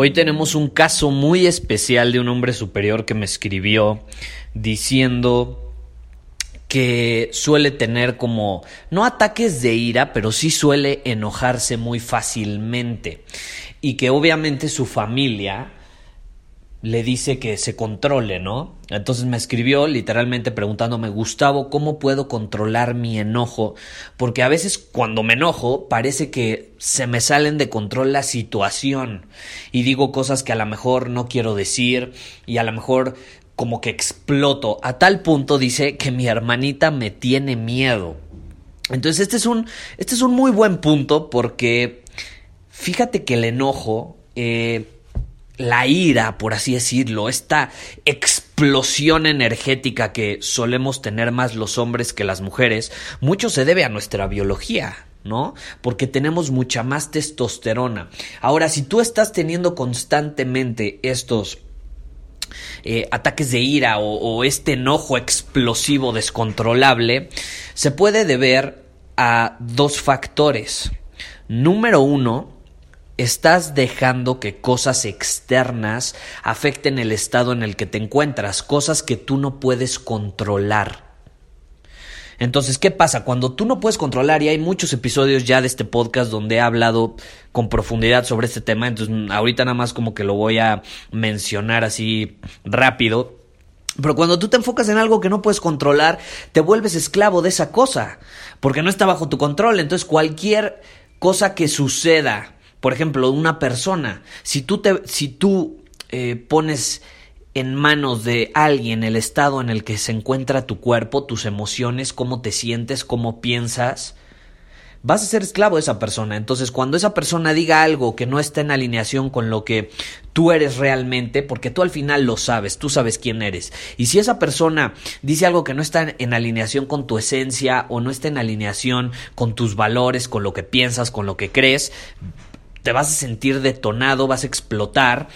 Hoy tenemos un caso muy especial de un hombre superior que me escribió diciendo que suele tener como, no ataques de ira, pero sí suele enojarse muy fácilmente. Y que obviamente su familia le dice que se controle, ¿no? Entonces me escribió literalmente preguntándome, Gustavo, ¿cómo puedo controlar mi enojo? Porque a veces cuando me enojo parece que se me salen de control la situación y digo cosas que a lo mejor no quiero decir y a lo mejor como que exploto. A tal punto dice que mi hermanita me tiene miedo. Entonces este es un, este es un muy buen punto porque fíjate que el enojo... Eh, la ira, por así decirlo, esta explosión energética que solemos tener más los hombres que las mujeres, mucho se debe a nuestra biología. ¿no? Porque tenemos mucha más testosterona. Ahora, si tú estás teniendo constantemente estos eh, ataques de ira o, o este enojo explosivo descontrolable, se puede deber a dos factores. Número uno, estás dejando que cosas externas afecten el estado en el que te encuentras, cosas que tú no puedes controlar. Entonces, ¿qué pasa? Cuando tú no puedes controlar, y hay muchos episodios ya de este podcast donde he hablado con profundidad sobre este tema, entonces ahorita nada más como que lo voy a mencionar así rápido. Pero cuando tú te enfocas en algo que no puedes controlar, te vuelves esclavo de esa cosa, porque no está bajo tu control. Entonces, cualquier cosa que suceda por ejemplo, una persona, si tú, te, si tú eh, pones en manos de alguien el estado en el que se encuentra tu cuerpo, tus emociones, cómo te sientes, cómo piensas, vas a ser esclavo de esa persona. Entonces, cuando esa persona diga algo que no está en alineación con lo que tú eres realmente, porque tú al final lo sabes, tú sabes quién eres. Y si esa persona dice algo que no está en alineación con tu esencia o no está en alineación con tus valores, con lo que piensas, con lo que crees, te vas a sentir detonado, vas a explotar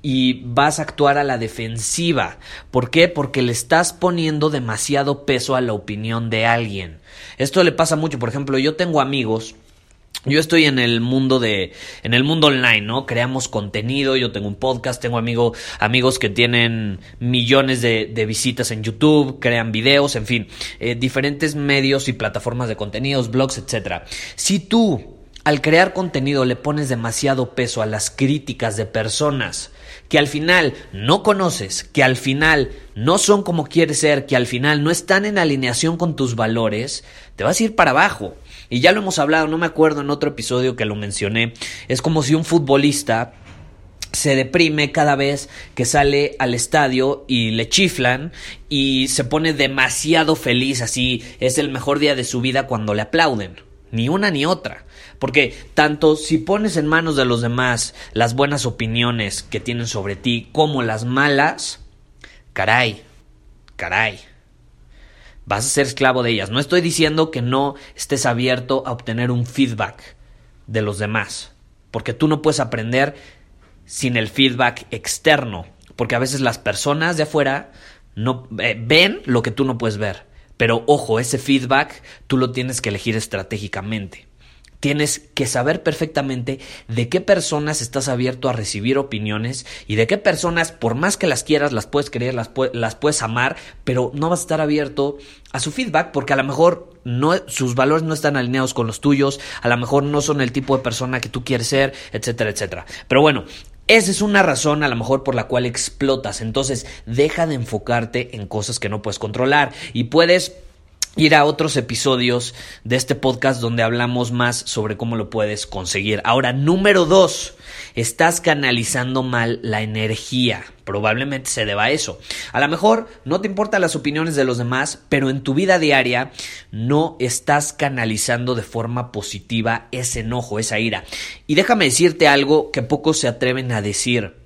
y vas a actuar a la defensiva. ¿Por qué? Porque le estás poniendo demasiado peso a la opinión de alguien. Esto le pasa mucho, por ejemplo, yo tengo amigos yo estoy en el mundo de, en el mundo online, ¿no? Creamos contenido, yo tengo un podcast, tengo amigo, amigos que tienen millones de, visitas en YouTube, crean videos, en fin, eh, diferentes medios y plataformas de contenidos, blogs, etc. Si tú al crear contenido le pones demasiado peso a las críticas de personas que al final no conoces, que al final no son como quieres ser, que al final no están en alineación con tus valores, te vas a ir para abajo. Y ya lo hemos hablado, no me acuerdo en otro episodio que lo mencioné, es como si un futbolista se deprime cada vez que sale al estadio y le chiflan y se pone demasiado feliz, así es el mejor día de su vida cuando le aplauden. Ni una ni otra. Porque tanto si pones en manos de los demás las buenas opiniones que tienen sobre ti como las malas, caray, caray, vas a ser esclavo de ellas. No estoy diciendo que no estés abierto a obtener un feedback de los demás, porque tú no puedes aprender sin el feedback externo, porque a veces las personas de afuera no eh, ven lo que tú no puedes ver. Pero ojo, ese feedback tú lo tienes que elegir estratégicamente. Tienes que saber perfectamente de qué personas estás abierto a recibir opiniones y de qué personas, por más que las quieras, las puedes querer, las, las puedes amar, pero no vas a estar abierto a su feedback porque a lo mejor sus valores no están alineados con los tuyos, a lo mejor no son el tipo de persona que tú quieres ser, etcétera, etcétera. Pero bueno, esa es una razón a lo mejor por la cual explotas. Entonces, deja de enfocarte en cosas que no puedes controlar y puedes ir a otros episodios de este podcast donde hablamos más sobre cómo lo puedes conseguir. Ahora, número dos, estás canalizando mal la energía. Probablemente se deba a eso. A lo mejor no te importan las opiniones de los demás, pero en tu vida diaria no estás canalizando de forma positiva ese enojo, esa ira. Y déjame decirte algo que pocos se atreven a decir.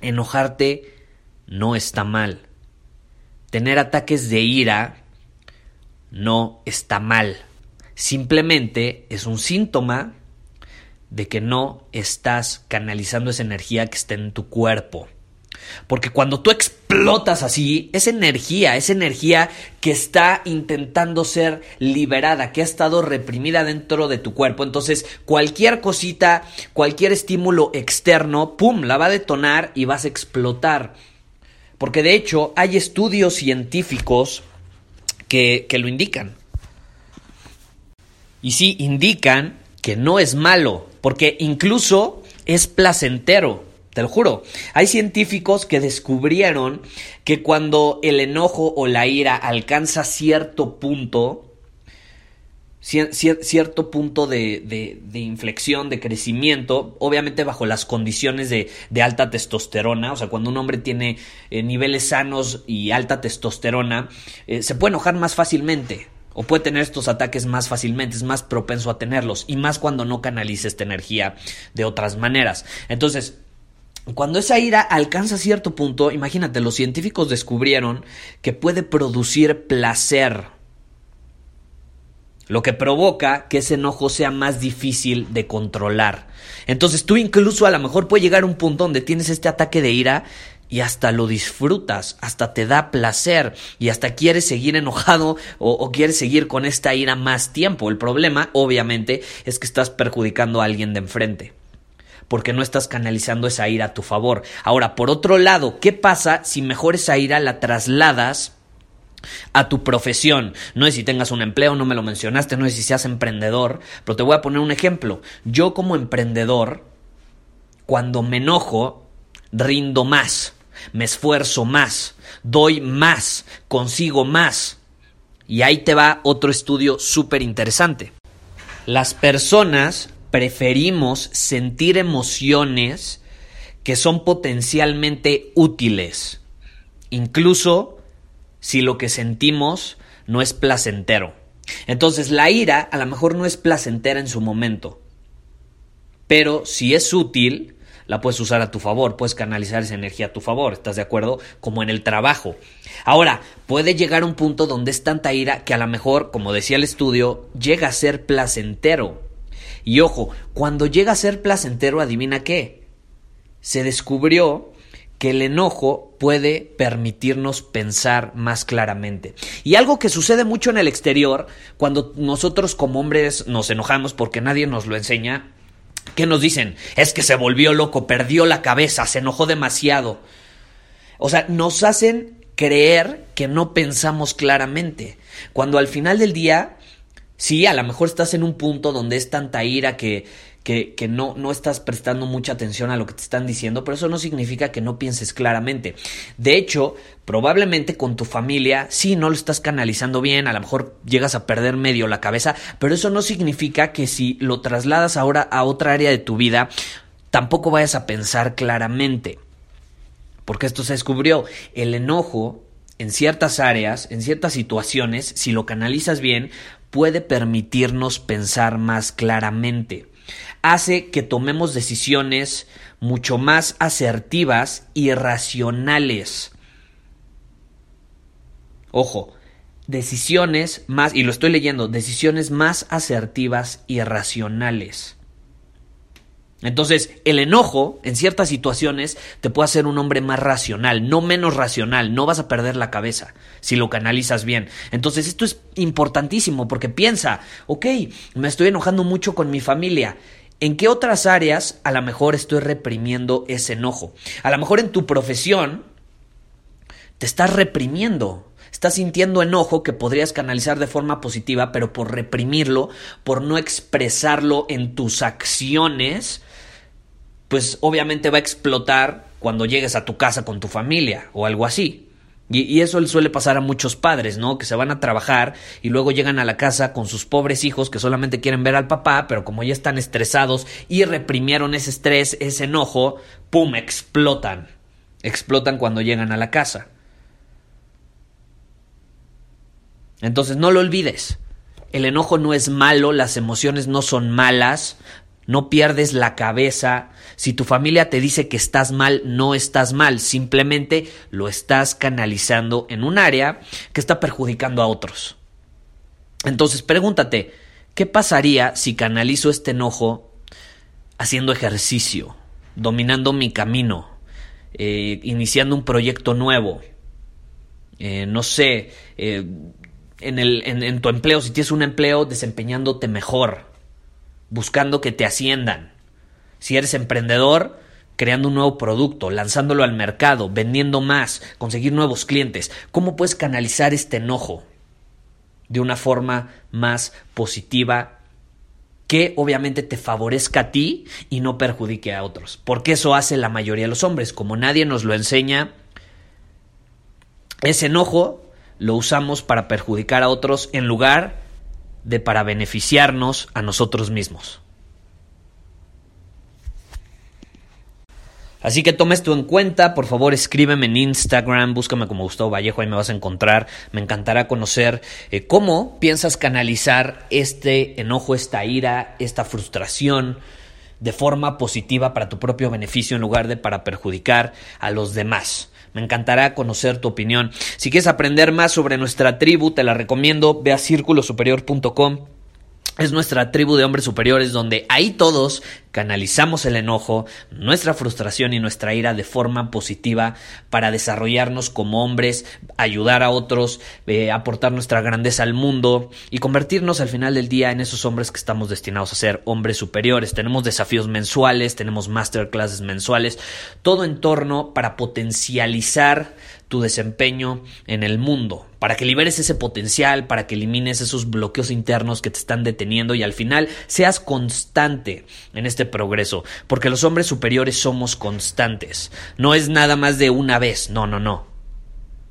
Enojarte no está mal. Tener ataques de ira no está mal. Simplemente es un síntoma de que no estás canalizando esa energía que está en tu cuerpo. Porque cuando tú explotas así, esa energía, esa energía que está intentando ser liberada, que ha estado reprimida dentro de tu cuerpo, entonces cualquier cosita, cualquier estímulo externo, ¡pum!, la va a detonar y vas a explotar. Porque de hecho hay estudios científicos que, lo indican. Y sí, indican que no es malo, porque incluso es placentero. Te lo juro. Hay científicos que descubrieron que cuando el enojo o la ira alcanza cierto punto, cierto punto de, inflexión, de crecimiento, obviamente bajo las condiciones de, alta testosterona, o sea, cuando un hombre tiene eh, niveles sanos y alta testosterona, eh, se puede enojar más fácilmente. O puede tener estos ataques más fácilmente, es más propenso a tenerlos, y más cuando no canaliza esta energía de otras maneras. Entonces, cuando esa ira alcanza cierto punto, imagínate, los científicos descubrieron que puede producir placer lo que provoca que ese enojo sea más difícil de controlar. Entonces tú incluso a lo mejor puede llegar a un punto donde tienes este ataque de ira y hasta lo disfrutas, hasta te da placer y hasta quieres seguir enojado o, quieres seguir con esta ira más tiempo. El problema, obviamente, es que estás perjudicando a alguien de enfrente porque no estás canalizando esa ira a tu favor. Ahora, por otro lado, ¿qué pasa si mejor esa ira la trasladas a tu profesión. No sé si tengas un empleo, no me lo mencionaste, no sé si seas emprendedor, pero te voy a poner un ejemplo. Yo como emprendedor, cuando me enojo, rindo más, me esfuerzo más, doy más, consigo más. Y ahí te va otro estudio súper interesante. Las personas preferimos sentir emociones que son potencialmente útiles, incluso si lo que sentimos no es placentero. Entonces la ira a lo mejor no es placentera en su momento, pero si es útil, la puedes usar a tu favor, puedes canalizar esa energía a tu favor, ¿estás de acuerdo? Como en el trabajo. Ahora, puede llegar un punto donde es tanta ira que a lo mejor, como decía el estudio, llega a ser placentero. Y ojo, cuando llega a ser placentero, adivina qué. Se descubrió que el enojo puede permitirnos pensar más claramente. Y algo que sucede mucho en el exterior, cuando nosotros como hombres nos enojamos porque nadie nos lo enseña, ¿qué nos dicen? Es que se volvió loco, perdió la cabeza, se enojó demasiado. O sea, nos hacen creer que no pensamos claramente, cuando al final del día, sí, a lo mejor estás en un punto donde es tanta ira que que, no, no estás prestando mucha atención a lo que te están diciendo, pero eso no significa que no pienses claramente. De hecho, probablemente con tu familia, sí, no lo estás canalizando bien, a lo mejor llegas a perder medio la cabeza, pero eso no significa que si lo trasladas ahora a otra área de tu vida, tampoco vayas a pensar claramente. Porque esto se descubrió, el enojo en ciertas áreas, en ciertas situaciones, si lo canalizas bien, puede permitirnos pensar más claramente hace que tomemos decisiones mucho más asertivas y racionales. Ojo, decisiones más, y lo estoy leyendo, decisiones más asertivas y racionales. Entonces, el enojo en ciertas situaciones te puede hacer un hombre más racional, no menos racional, no vas a perder la cabeza si lo canalizas bien. Entonces, esto es importantísimo porque piensa, ok, me estoy enojando mucho con mi familia, ¿En qué otras áreas a lo mejor estoy reprimiendo ese enojo? A lo mejor en tu profesión te estás reprimiendo. Estás sintiendo enojo que podrías canalizar de forma positiva, pero por reprimirlo, por no expresarlo en tus acciones, pues obviamente va a explotar cuando llegues a tu casa con tu familia o algo así. Y, eso le suele pasar a muchos padres, ¿no? Que se van a trabajar y luego llegan a la casa con sus pobres hijos que solamente quieren ver al papá, pero como ya están estresados y reprimieron ese estrés, ese enojo, ¡pum! explotan. Explotan cuando llegan a la casa. Entonces no lo olvides. El enojo no es malo, las emociones no son malas, no pierdes la cabeza. Si tu familia te dice que estás mal, no estás mal, simplemente lo estás canalizando en un área que está perjudicando a otros. Entonces pregúntate, ¿qué pasaría si canalizo este enojo haciendo ejercicio, dominando mi camino, eh, iniciando un proyecto nuevo? Eh, no sé, eh, en, el, en tu empleo, si tienes un empleo, desempeñándote mejor buscando que te asciendan. Si eres emprendedor, creando un nuevo producto, lanzándolo al mercado, vendiendo más, conseguir nuevos clientes. ¿Cómo puedes canalizar este enojo de una forma más positiva que obviamente te favorezca a ti y no perjudique a otros? Porque eso hace la mayoría de los hombres. Como nadie nos lo enseña, ese enojo lo usamos para perjudicar a otros en lugar de para beneficiarnos a nosotros mismos. Así que toma esto en cuenta, por favor escríbeme en Instagram, búscame como Gustavo Vallejo, ahí me vas a encontrar. Me encantará conocer eh, cómo piensas canalizar este enojo, esta ira, esta frustración de forma positiva para tu propio beneficio en lugar de para perjudicar a los demás. Me encantará conocer tu opinión. Si quieres aprender más sobre nuestra tribu, te la recomiendo. Ve a círculosuperior.com es nuestra tribu de hombres superiores donde ahí todos canalizamos el enojo, nuestra frustración y nuestra ira de forma positiva para desarrollarnos como hombres, ayudar a otros, eh, aportar nuestra grandeza al mundo y convertirnos al final del día en esos hombres que estamos destinados a ser hombres superiores. Tenemos desafíos mensuales, tenemos masterclasses mensuales, todo en torno para potencializar tu desempeño en el mundo, para que liberes ese potencial, para que elimines esos bloqueos internos que te están deteniendo y al final seas constante en este progreso, porque los hombres superiores somos constantes, no es nada más de una vez, no, no, no.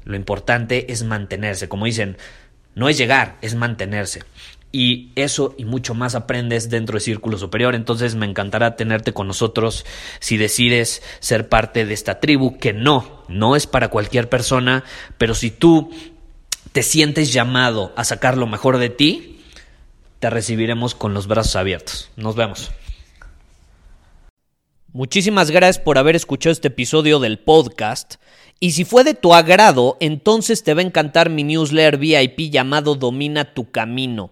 Lo importante es mantenerse, como dicen, no es llegar, es mantenerse y eso y mucho más aprendes dentro de Círculo Superior. Entonces me encantará tenerte con nosotros si decides ser parte de esta tribu, que no, no es para cualquier persona, pero si tú te sientes llamado a sacar lo mejor de ti, te recibiremos con los brazos abiertos. Nos vemos. Muchísimas gracias por haber escuchado este episodio del podcast. Y si fue de tu agrado, entonces te va a encantar mi newsletter VIP llamado Domina tu Camino.